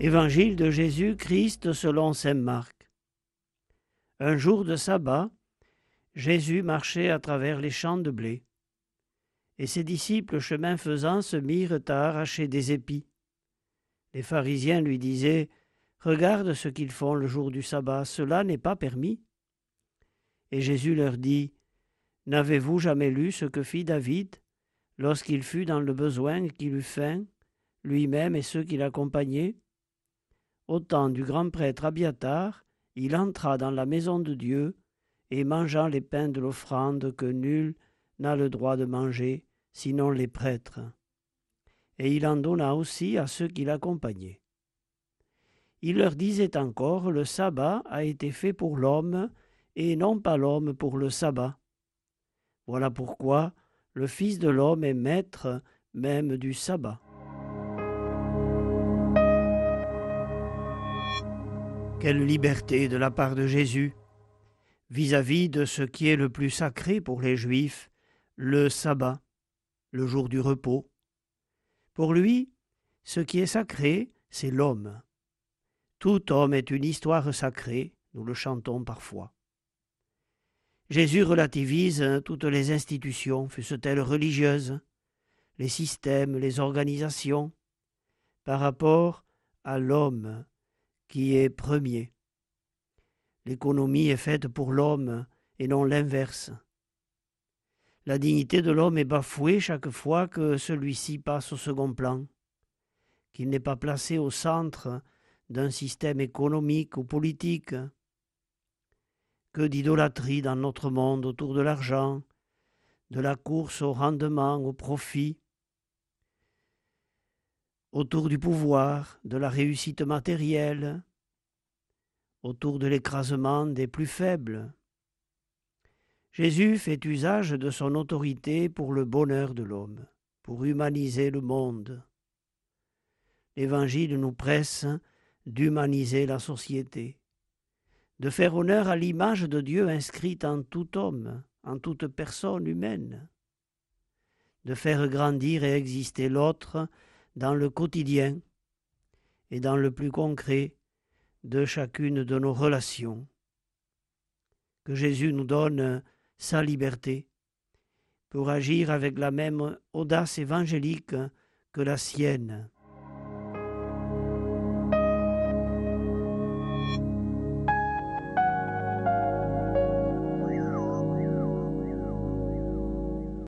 Évangile de Jésus-Christ selon saint Marc. Un jour de sabbat, Jésus marchait à travers les champs de blé. Et ses disciples, chemin faisant, se mirent à arracher des épis. Les pharisiens lui disaient Regarde ce qu'ils font le jour du sabbat, cela n'est pas permis. Et Jésus leur dit N'avez-vous jamais lu ce que fit David lorsqu'il fut dans le besoin qu'il eut faim, lui-même et ceux qui l'accompagnaient? Au temps du grand prêtre Abiatar, il entra dans la maison de Dieu et mangeant les pains de l'offrande que nul n'a le droit de manger, sinon les prêtres. Et il en donna aussi à ceux qui l'accompagnaient. Il leur disait encore, le sabbat a été fait pour l'homme, et non pas l'homme pour le sabbat. Voilà pourquoi le Fils de l'homme est maître même du sabbat. Quelle liberté de la part de Jésus vis-à-vis de ce qui est le plus sacré pour les Juifs, le sabbat, le jour du repos. Pour lui, ce qui est sacré, c'est l'homme. Tout homme est une histoire sacrée, nous le chantons parfois. Jésus relativise toutes les institutions, fussent-elles religieuses, les systèmes, les organisations, par rapport à l'homme qui est premier. L'économie est faite pour l'homme et non l'inverse. La dignité de l'homme est bafouée chaque fois que celui-ci passe au second plan, qu'il n'est pas placé au centre d'un système économique ou politique. Que d'idolâtrie dans notre monde autour de l'argent, de la course au rendement, au profit, autour du pouvoir, de la réussite matérielle, autour de l'écrasement des plus faibles. Jésus fait usage de son autorité pour le bonheur de l'homme, pour humaniser le monde. L'Évangile nous presse d'humaniser la société, de faire honneur à l'image de Dieu inscrite en tout homme, en toute personne humaine, de faire grandir et exister l'autre dans le quotidien et dans le plus concret de chacune de nos relations. Que Jésus nous donne sa liberté pour agir avec la même audace évangélique que la sienne